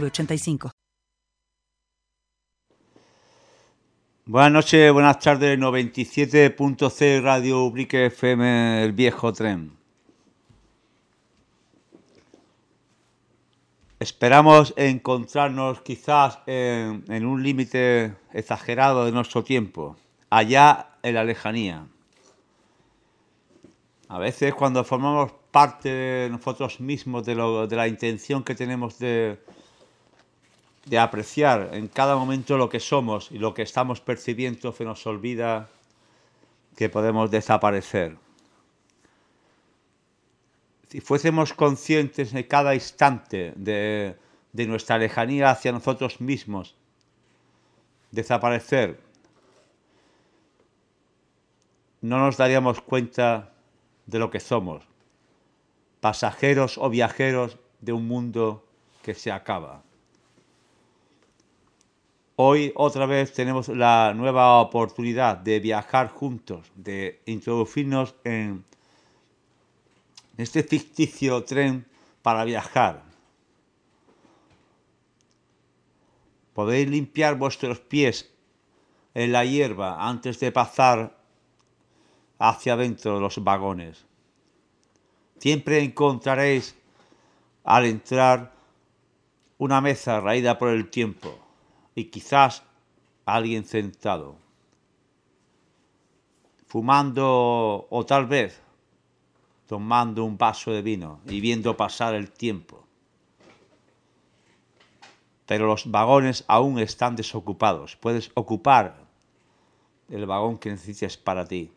906985. Buenas noches, buenas tardes, 97.c Radio Ubrique FM, el viejo tren. Esperamos encontrarnos quizás en, un límite exagerado de nuestro tiempo, allá en la lejanía. A veces cuando formamos parte nosotros mismos, de, de la intención que tenemos de, de apreciar en cada momento lo que somos y lo que estamos percibiendo, se nos olvida que podemos desaparecer. Si fuésemos conscientes de cada instante de, de nuestra lejanía hacia nosotros mismos, desaparecer, no nos daríamos cuenta de lo que somos, pasajeros o viajeros de un mundo que se acaba. Hoy otra vez tenemos la nueva oportunidad de viajar juntos, de introducirnos en este ficticio tren para viajar. Podéis limpiar vuestros pies en la hierba antes de pasar hacia adentro de los vagones. Siempre encontraréis al entrar una mesa raída por el tiempo y quizás alguien sentado, fumando o tal vez tomando un vaso de vino y viendo pasar el tiempo. Pero los vagones aún están desocupados. Puedes ocupar el vagón que necesites para ti.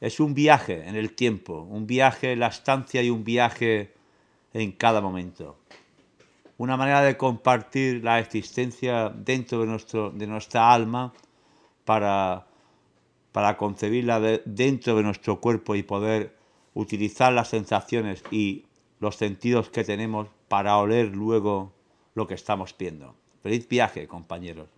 Es un viaje en el tiempo, un viaje en la estancia y un viaje en cada momento. Una manera de compartir la existencia dentro de, nuestro, de nuestra alma para, para concebirla de- dentro de nuestro cuerpo y poder utilizar las sensaciones y los sentidos que tenemos para oler luego lo que estamos viendo. Feliz viaje, compañeros.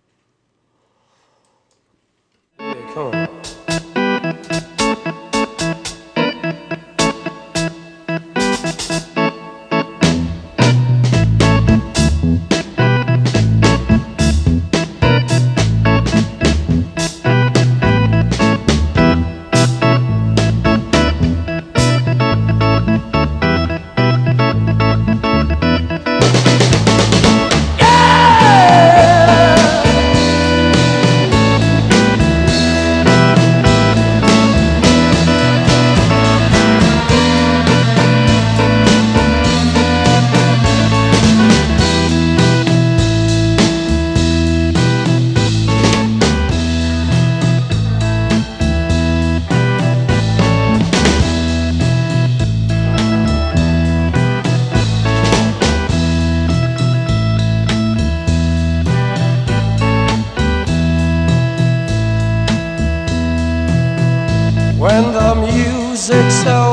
is it so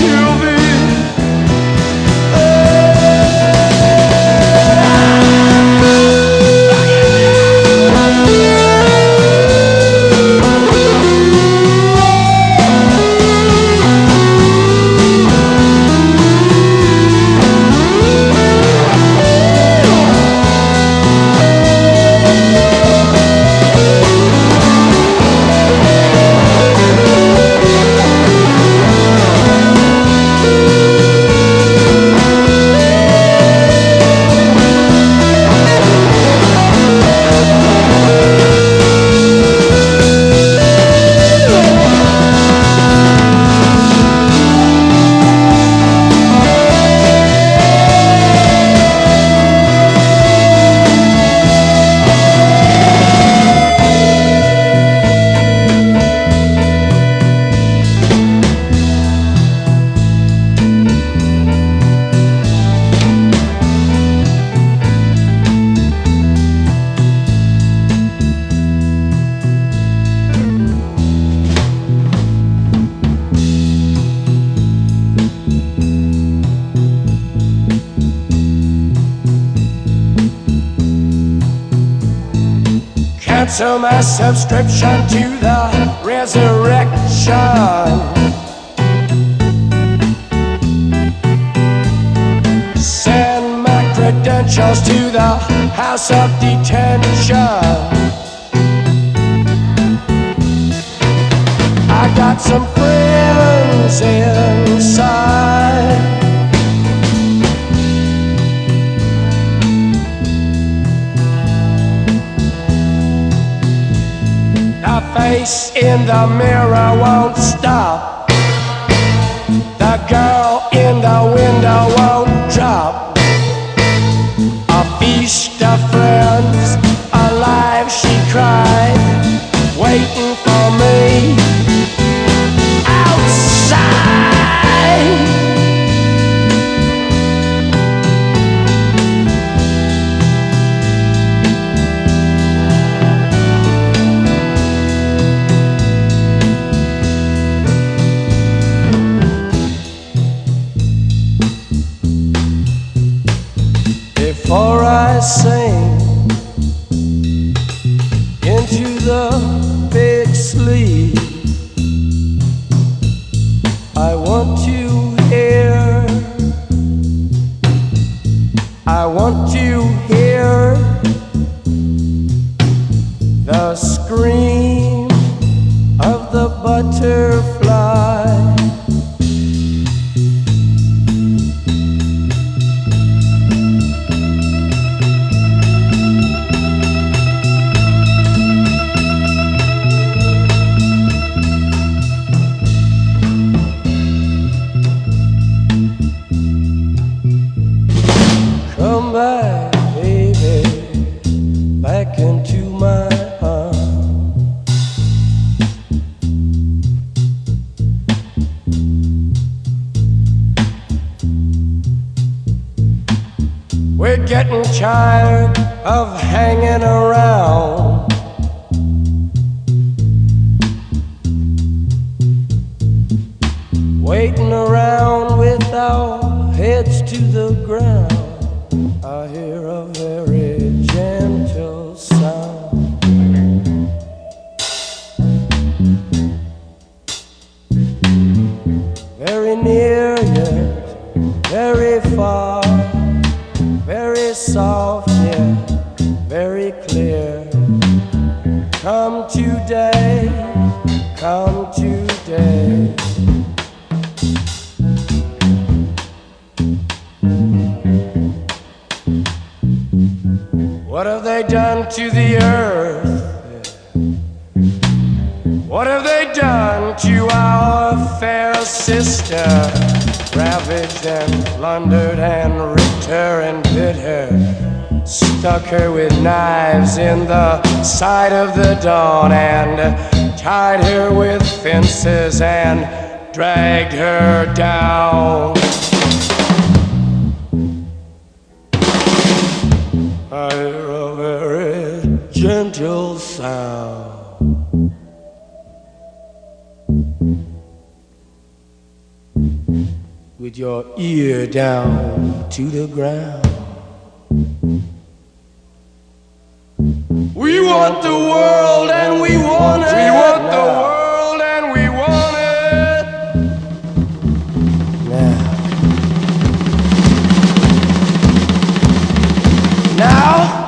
you. Subscription to the resurrection. Send my credentials to the house of detention. I got some face in the mirror won't stop. The girl in the window Waiting around with our heads to the ground. I hear a very they done to the earth? What have they done to our fair sister? Ravaged and plundered and ripped her and bit her. Stuck her with knives in the side of the dawn and tied her with fences and dragged her down. I gentle sound. With your ear down to the ground. We want the world and we want it. We want the world and we want it. Now. Now.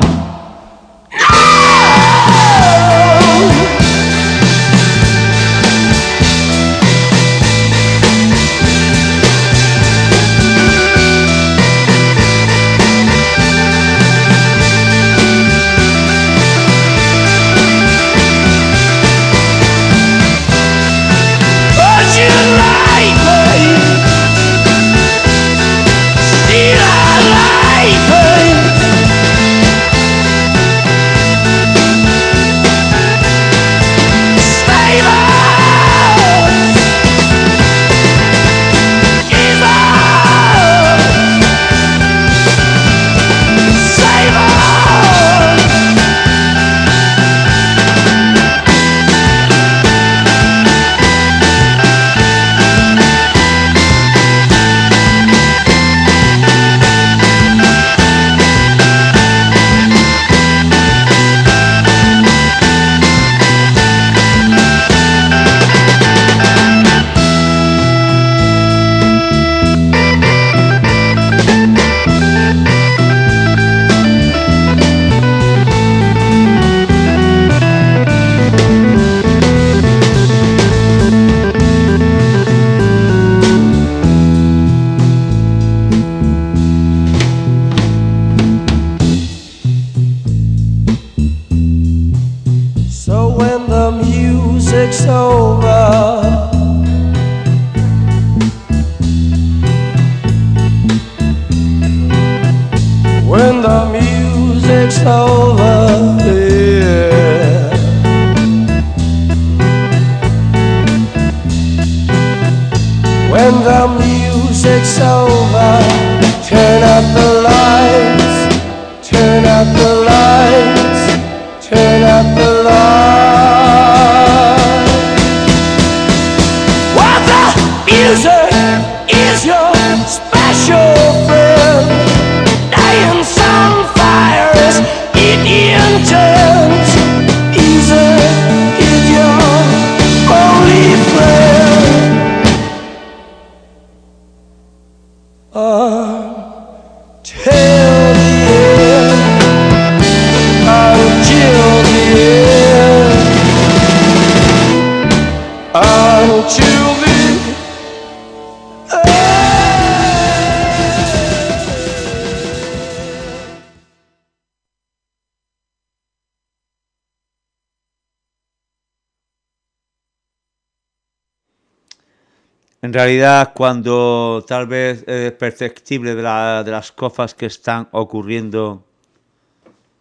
Realidad, cuando tal vez es perceptible de, la- de las cosas que están ocurriendo,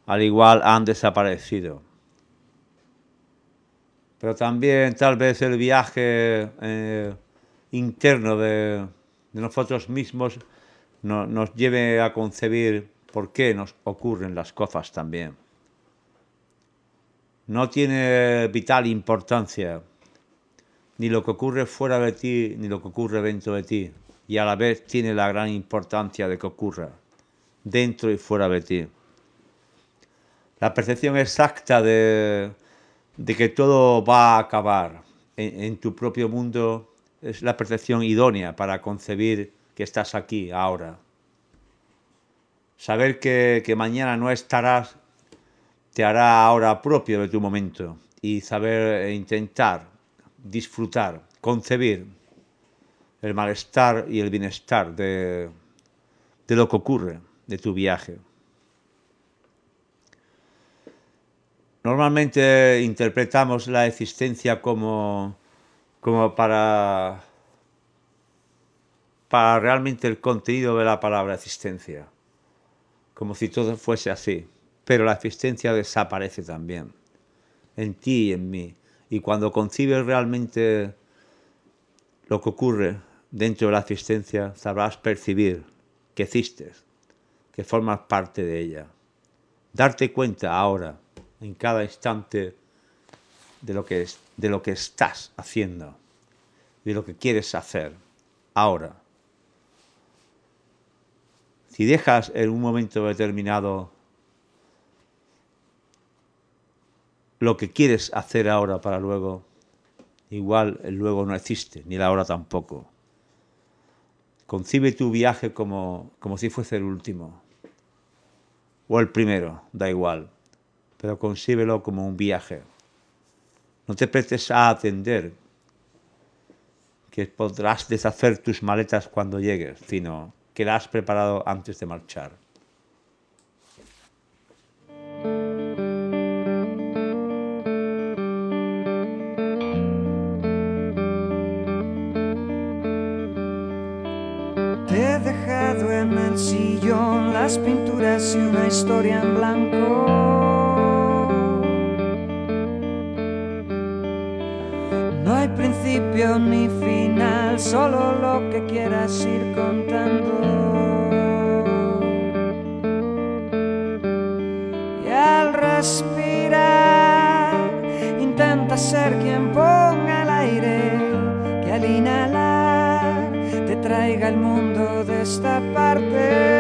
al igual han desaparecido. Pero también tal vez el viaje eh, interno de, nosotros mismos no- nos lleve a concebir por qué nos ocurren las cosas también. No tiene vital importancia ni lo que ocurre fuera de ti, ni lo que ocurre dentro de ti. Y a la vez tiene la gran importancia de que ocurra dentro y fuera de ti. La percepción exacta de, de que todo va a acabar en, tu propio mundo es la percepción idónea para concebir que estás aquí, ahora. Saber que, que mañana no estarás te hará ahora propio de tu momento y saber e intentar disfrutar, concebir el malestar y el bienestar de, de lo que ocurre, de tu viaje. Normalmente interpretamos la existencia como, como para, para realmente el contenido de la palabra existencia, como si todo fuese así, pero la existencia desaparece también, en ti y en mí. Y cuando concibes realmente lo que ocurre dentro de la existencia, sabrás percibir que existes, que formas parte de ella. Darte cuenta ahora, en cada instante de lo que, es, de lo que estás haciendo, de lo que quieres hacer ahora. Si dejas en un momento determinado lo que quieres hacer ahora para luego, igual el luego no existe, ni la hora tampoco. Concibe tu viaje como, como si fuese el último, o el primero, da igual, pero concíbelo como un viaje. No te prestes a atender que podrás deshacer tus maletas cuando llegues, sino que la has preparado antes de marchar. En el sillón las pinturas y una historia en blanco. No hay principio ni final, solo lo que quieras ir contando. Y al respirar, intenta ser quien ponga el mundo de esta parte.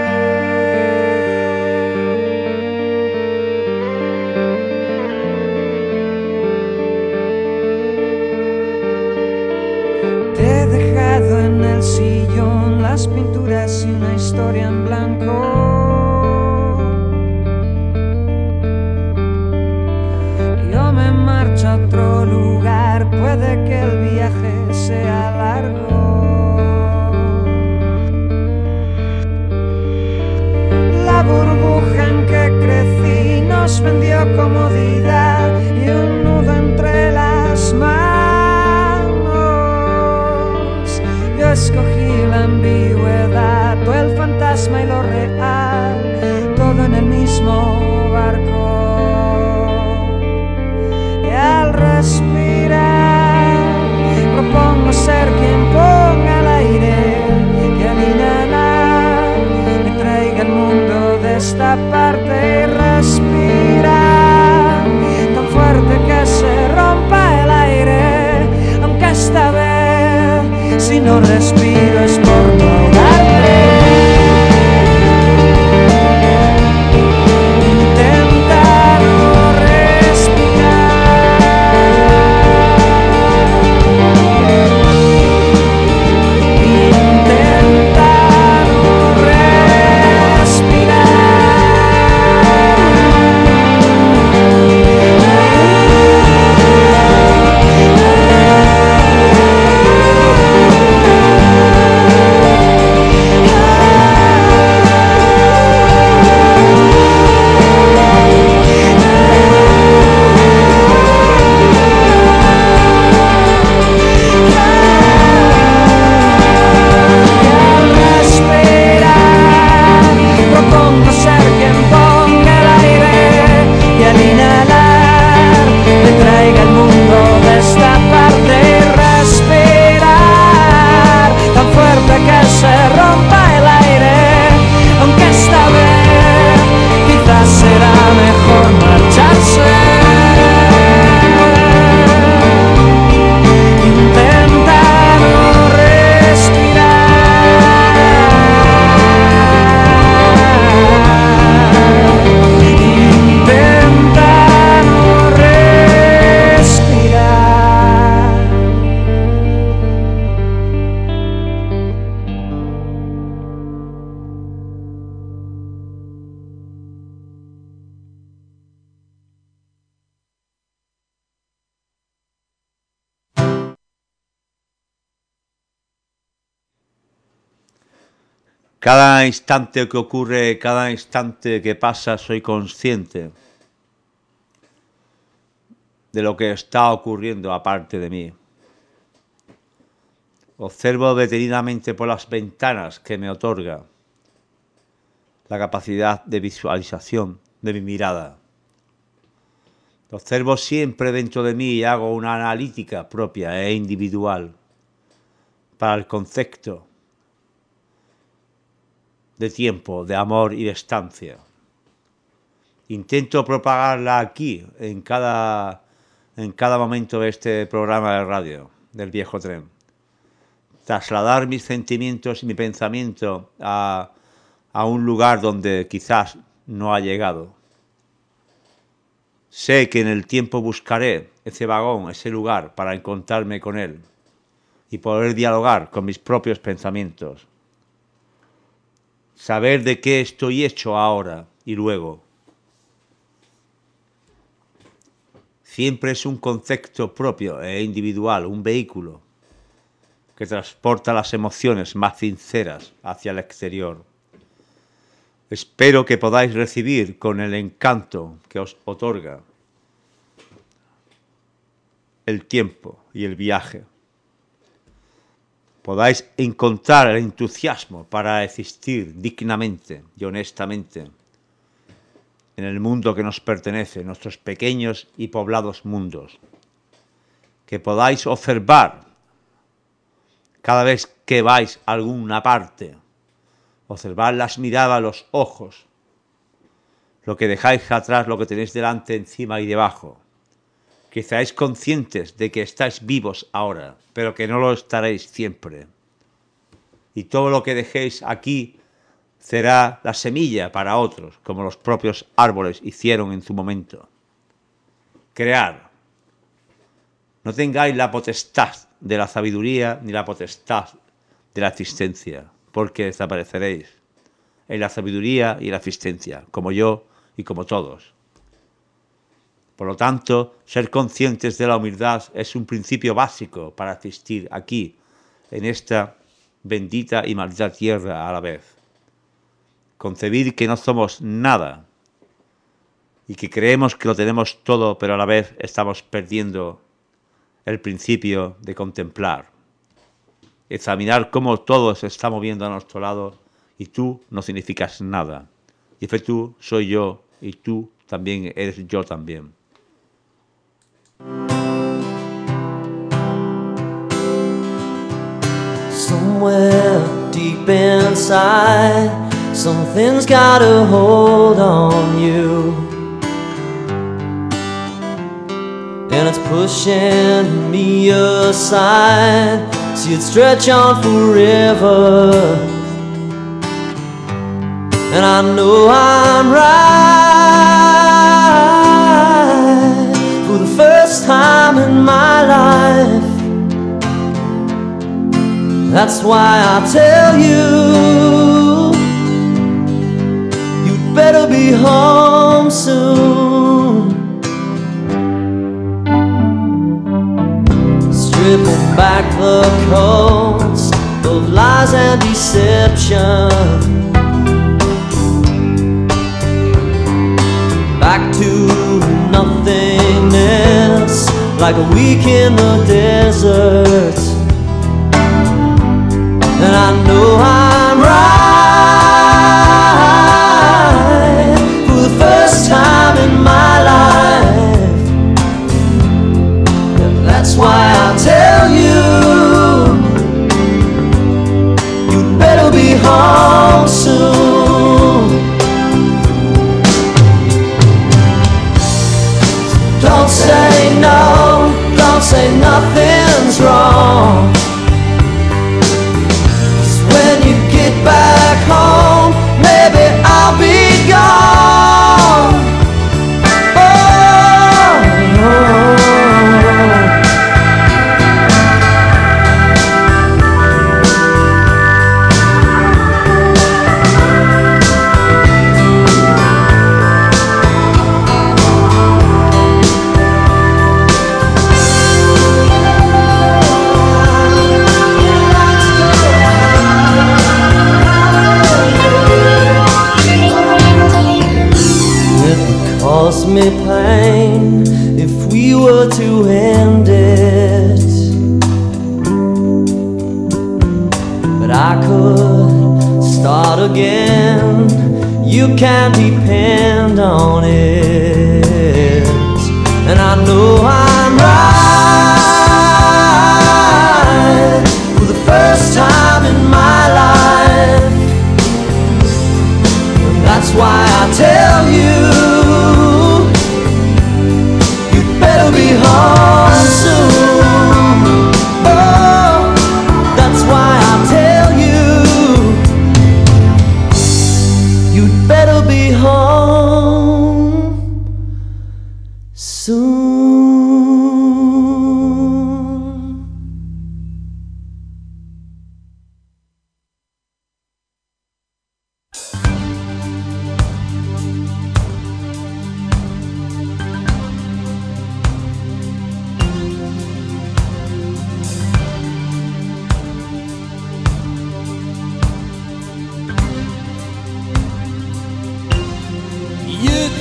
Cada instante que ocurre, cada instante que pasa, soy consciente de lo que está ocurriendo aparte de mí. Observo detenidamente por las ventanas que me otorga la capacidad de visualización de mi mirada. Observo siempre dentro de mí y hago una analítica propia e individual para el concepto de tiempo, de amor y de estancia. Intento propagarla aquí, en cada, en cada momento de este programa de radio, del viejo tren. Trasladar mis sentimientos y mi pensamiento a, a un lugar donde quizás no ha llegado. Sé que en el tiempo buscaré ese vagón, ese lugar, para encontrarme con él y poder dialogar con mis propios pensamientos. Saber de qué estoy hecho ahora y luego. Siempre es un concepto propio e individual, un vehículo que transporta las emociones más sinceras hacia el exterior. Espero que podáis recibir con el encanto que os otorga el tiempo y el viaje. Podáis encontrar el entusiasmo para existir dignamente y honestamente en el mundo que nos pertenece, nuestros pequeños y poblados mundos. Que podáis observar cada vez que vais a alguna parte, observar las miradas, los ojos, lo que dejáis atrás, lo que tenéis delante, encima y debajo. Que seáis conscientes de que estáis vivos ahora, pero que no lo estaréis siempre. Y todo lo que dejéis aquí será la semilla para otros, como los propios árboles hicieron en su momento. Crear. No tengáis la potestad de la sabiduría ni la potestad de la existencia, porque desapareceréis en la sabiduría y la existencia, como yo y como todos. Por lo tanto, ser conscientes de la humildad es un principio básico para existir aquí, en esta bendita y maldita tierra a la vez concebir que no somos nada y que creemos que lo tenemos todo, pero a la vez estamos perdiendo el principio de contemplar. Examinar cómo todo se está moviendo a nuestro lado y tú no significas nada. Y ese tú soy yo y tú también eres yo también. Somewhere deep inside Something's got a hold on you. And it's pushing me aside. See it stretch on forever. And I know I'm right time in my life. That's why I tell you you'd better be home soon. Stripping back the coats of lies and deception. Back to like a week in the desert. And I know I'm right. Say nothing's wrong.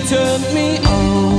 Turned me on.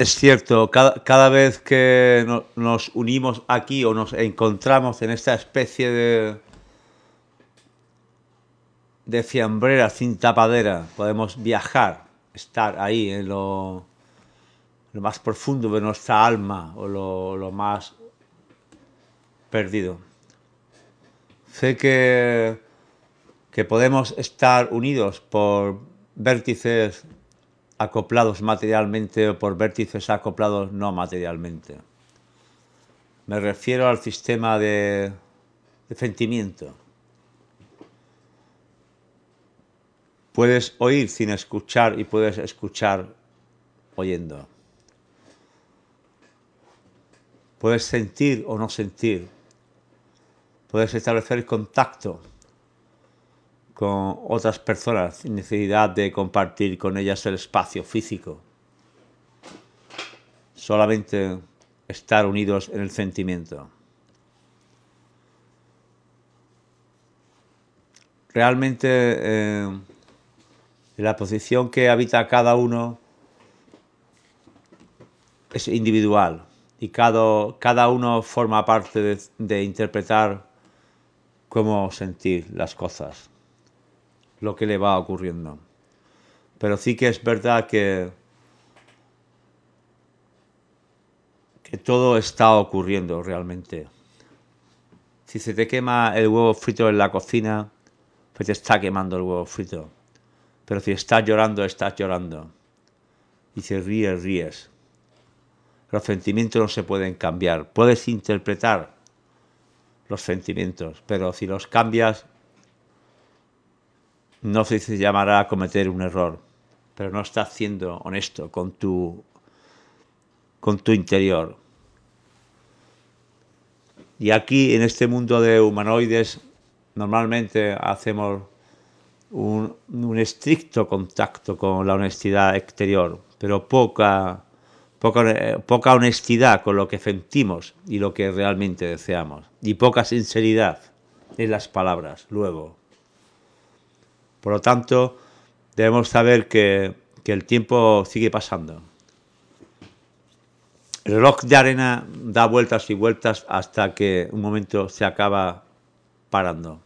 Es cierto, cada, cada vez que no- nos unimos aquí o nos encontramos en esta especie de, de fiambrera sin tapadera, podemos viajar, estar ahí en lo, lo más profundo de nuestra alma o lo, lo más perdido. Sé que, que podemos estar unidos por vértices acoplados materialmente o por vértices acoplados no materialmente. Me refiero al sistema de, sentimiento. Puedes oír sin escuchar y puedes escuchar oyendo. Puedes sentir o no sentir. Puedes establecer contacto con otras personas sin necesidad de compartir con ellas el espacio físico. Solamente estar unidos en el sentimiento. Realmente eh, la posición que habita cada uno es individual y cada, cada uno forma parte de interpretar cómo sentir las cosas lo que le va ocurriendo. Pero sí que es verdad que, que todo está ocurriendo realmente. Si se te quema el huevo frito en la cocina, pues te está quemando el huevo frito. Pero si estás llorando, estás llorando. Y si ríes, ríes. Los sentimientos no se pueden cambiar. Puedes interpretar los sentimientos, pero si los cambias, no se llamará cometer un error, pero no estás siendo honesto con tu, con tu interior. Y aquí, en este mundo de humanoides, normalmente hacemos un, un estricto contacto con la honestidad exterior, pero poca, poca, poca honestidad con lo que sentimos y lo que realmente deseamos, y poca sinceridad en las palabras luego. Por lo tanto, debemos saber que, que el tiempo sigue pasando. El reloj de arena da vueltas y vueltas hasta que un momento se acaba parando.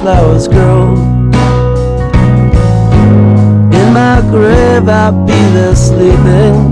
Flowers grow. In my grave, I'll be there sleeping,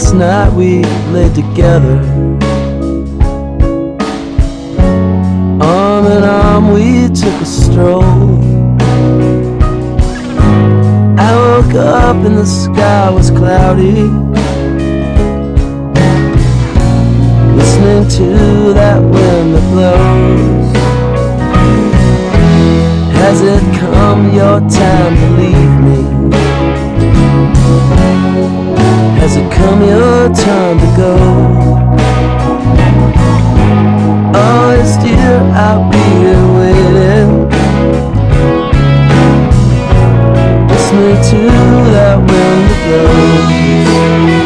last night, we lay together. Arm in arm, we took a stroll. I woke up and the sky was cloudy. Listening to that wind that blows. Has it come your time to leave Has your time to go? Oh, yes, dear, I'll be here waiting. Listening to that wind that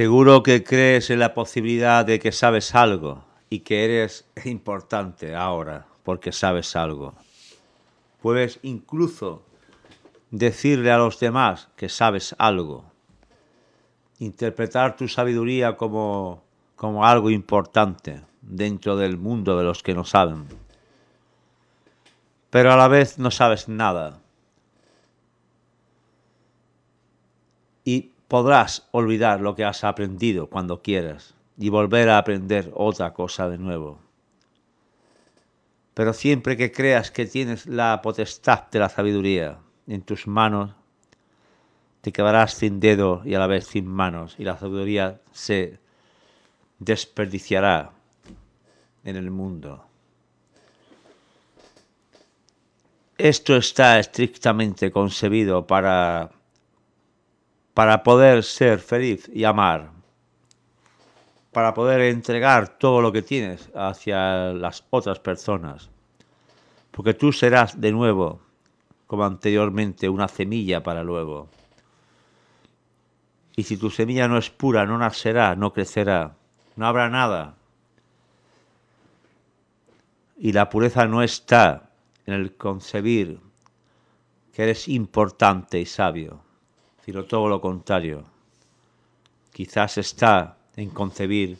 seguro que crees en la posibilidad de que sabes algo y que eres importante ahora porque sabes algo. Puedes incluso decirle a los demás que sabes algo. Interpretar tu sabiduría como, como algo importante dentro del mundo de los que no saben. Pero a la vez no sabes nada. Y podrás olvidar lo que has aprendido cuando quieras y volver a aprender otra cosa de nuevo. Pero siempre que creas que tienes la potestad de la sabiduría en tus manos, te quedarás sin dedo y a la vez sin manos y la sabiduría se desperdiciará en el mundo. Esto está estrictamente concebido para para poder ser feliz y amar, para poder entregar todo lo que tienes hacia las otras personas, porque tú serás de nuevo, como anteriormente, una semilla para luego. Y si tu semilla no es pura, no nacerá, no crecerá, no habrá nada. Y la pureza no está en el concebir que eres importante y sabio sino todo lo contrario. Quizás está en concebir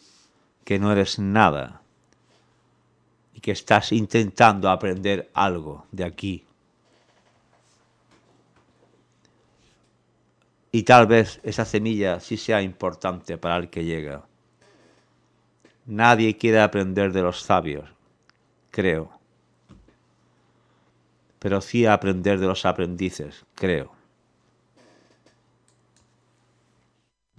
que no eres nada y que estás intentando aprender algo de aquí. Y tal vez esa semilla sí sea importante para el que llega. Nadie quiere aprender de los sabios, creo. Pero sí aprender de los aprendices, creo.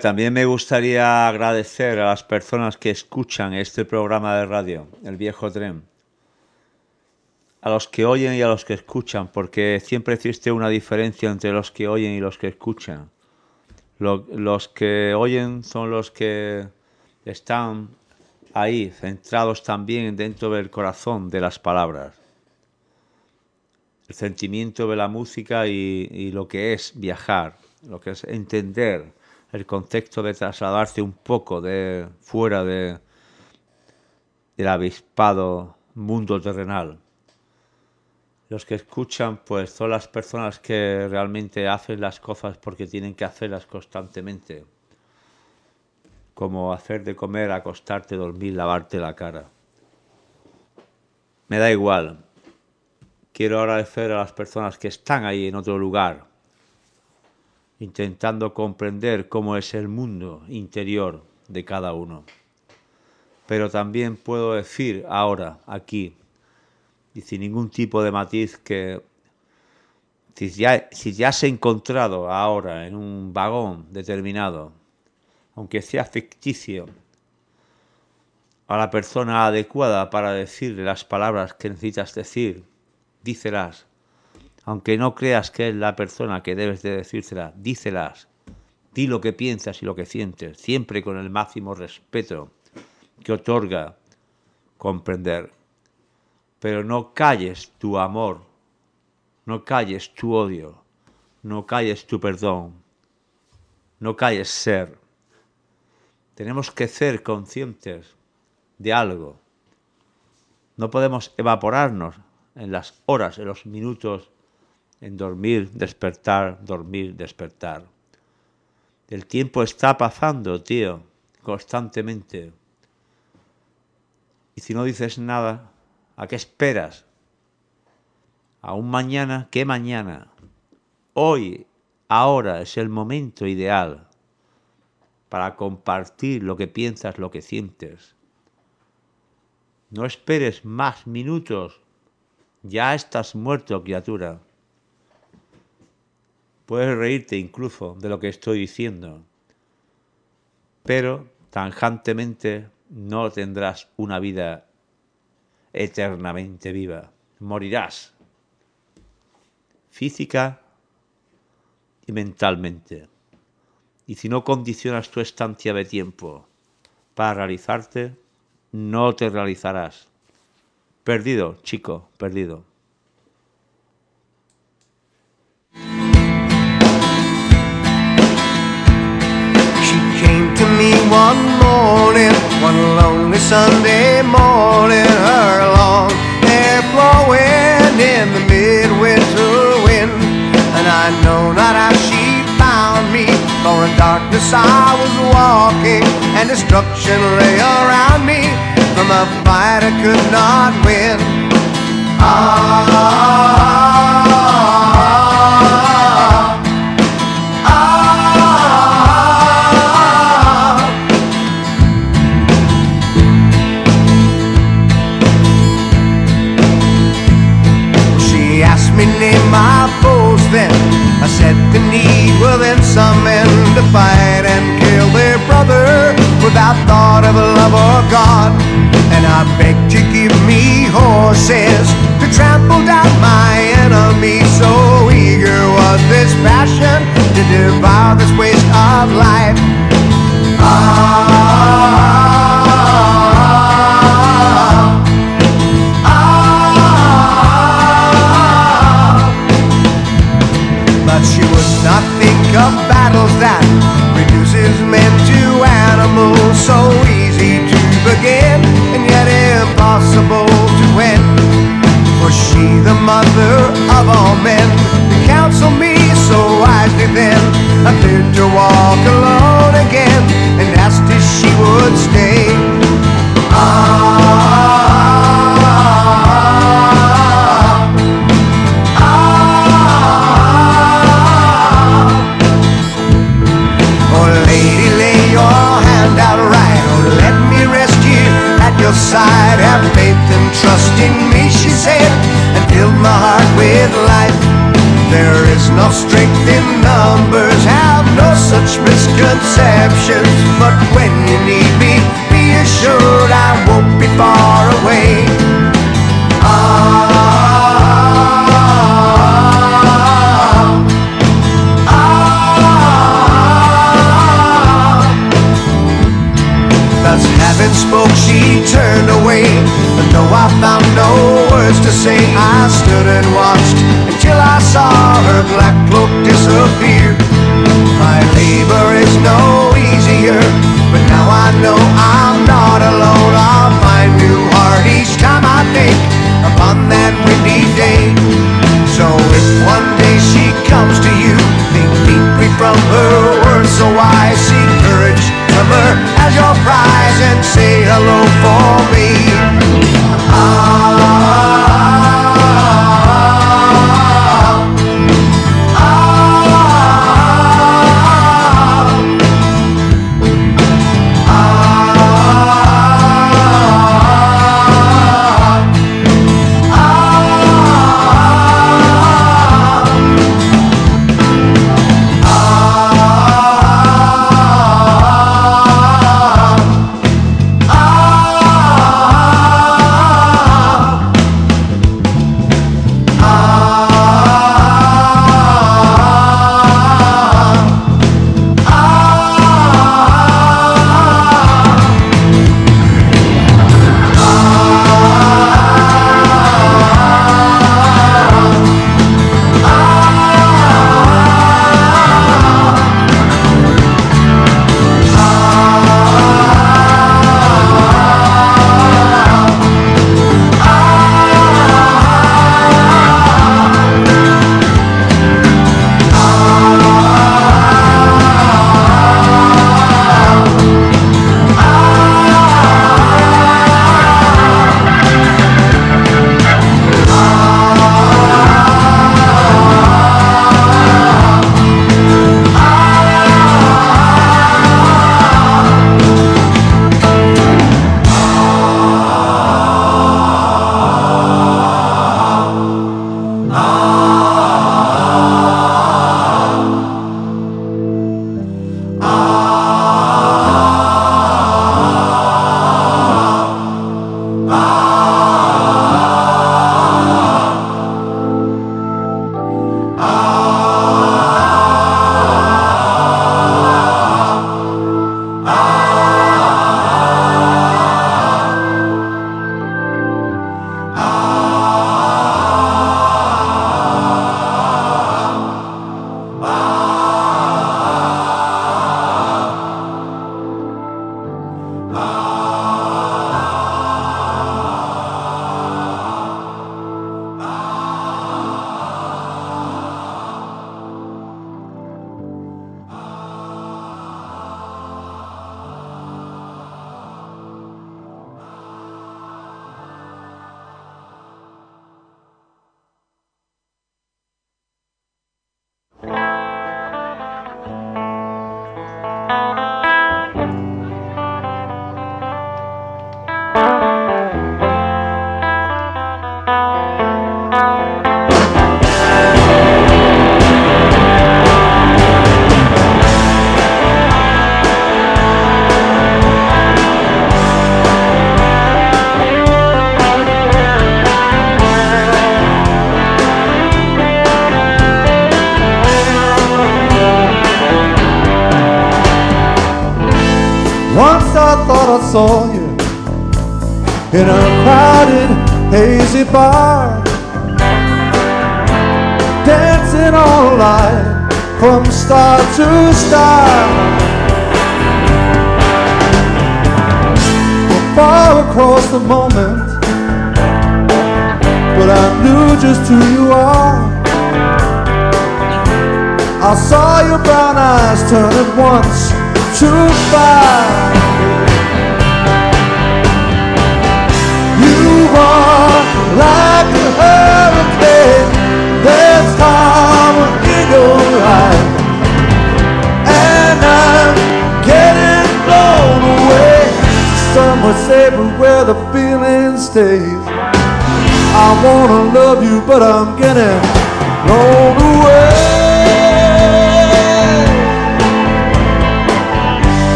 también me gustaría agradecer a las personas que escuchan este programa de radio, El Viejo Tren. A los que oyen y a los que escuchan, porque siempre existe una diferencia entre los que oyen y los que escuchan. Lo- los que oyen son los que están ahí, centrados también dentro del corazón de las palabras. El sentimiento de la música y lo que es viajar, lo que es entender el contexto de trasladarse un poco de fuera de, del avispado mundo terrenal. Los que escuchan, pues son las personas que realmente hacen las cosas porque tienen que hacerlas constantemente. Como hacer de comer, acostarte, dormir, lavarte la cara. Me da igual. Quiero agradecer a las personas que están ahí en otro lugar, intentando comprender cómo es el mundo interior de cada uno. Pero también puedo decir ahora, aquí, y sin ningún tipo de matiz, que si ya, si ya has encontrado ahora en un vagón determinado, aunque sea ficticio, a la persona adecuada para decirle las palabras que necesitas decir, dícelas. Aunque no creas que es la persona que debes de decírselas, dícelas. Di lo que piensas y lo que sientes, siempre con el máximo respeto que otorga comprender. Pero no calles tu amor, no calles tu odio, no calles tu perdón, no calles ser. Tenemos que ser conscientes de algo. No podemos evaporarnos en las horas, en los minutos, en dormir, despertar, dormir, despertar. El tiempo está pasando, tío, constantemente. Y si no dices nada, ¿a qué esperas? Aún mañana, ¿qué mañana? Hoy, ahora es el momento ideal para compartir lo que piensas, lo que sientes. No esperes más minutos. Ya estás muerto, criatura. Puedes reírte incluso de lo que estoy diciendo, pero tanjantemente no tendrás una vida eternamente viva. Morirás física y mentalmente. Y si no condicionas tu estancia de tiempo para realizarte, no te realizarás. Perdido, chico, perdido. One morning, one lonely Sunday morning, her long hair blowing in the midwinter wind. And I know not how she found me, for in darkness I was walking, and destruction lay around me from a fight I could not win. Ah, I said the need within some men to fight and kill their brother Without thought of love or God? And I begged to give me horses To trample down my enemy. So eager was this passion To devour this waste of life. Ah, reduces men to animals. So easy to begin and yet impossible to end. Was she the mother of all men? To counsel me so wisely then, I feared to walk alone again and asked if she would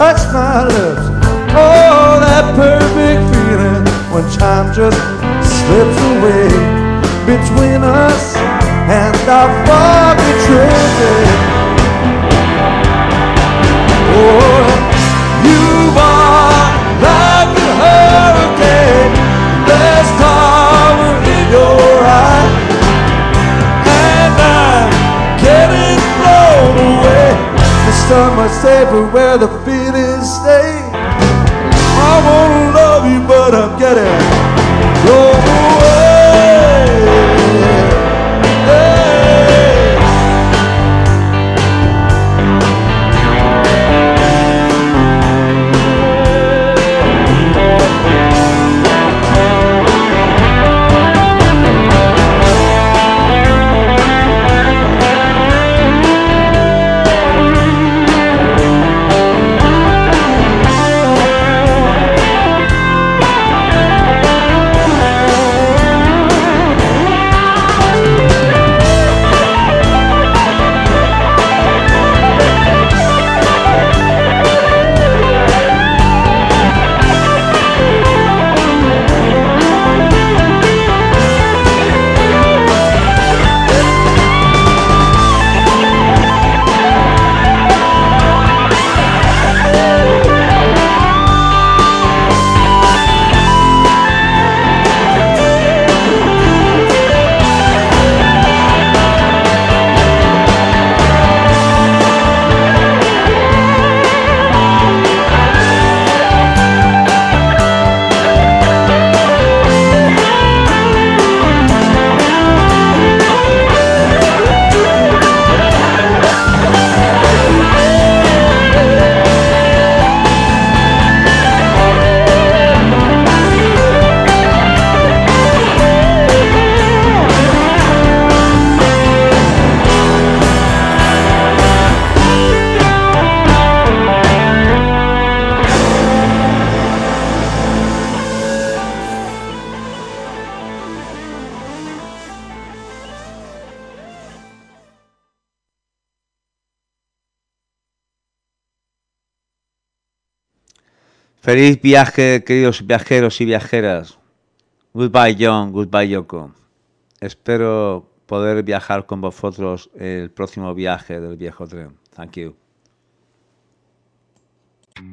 touch my lips. Oh, that perfect feeling when time just slips away between us and our foggy traces. Oh, you are like a hurricane, there's power in your eyes, and I'm getting blown away. The so much everywhere. the feeling stay. I wanna love you, but I'm getting. Feliz viaje, queridos viajeros y viajeras. Goodbye, John. Goodbye, Yoko. Espero poder viajar con vosotros el próximo viaje del viejo tren. Thank you.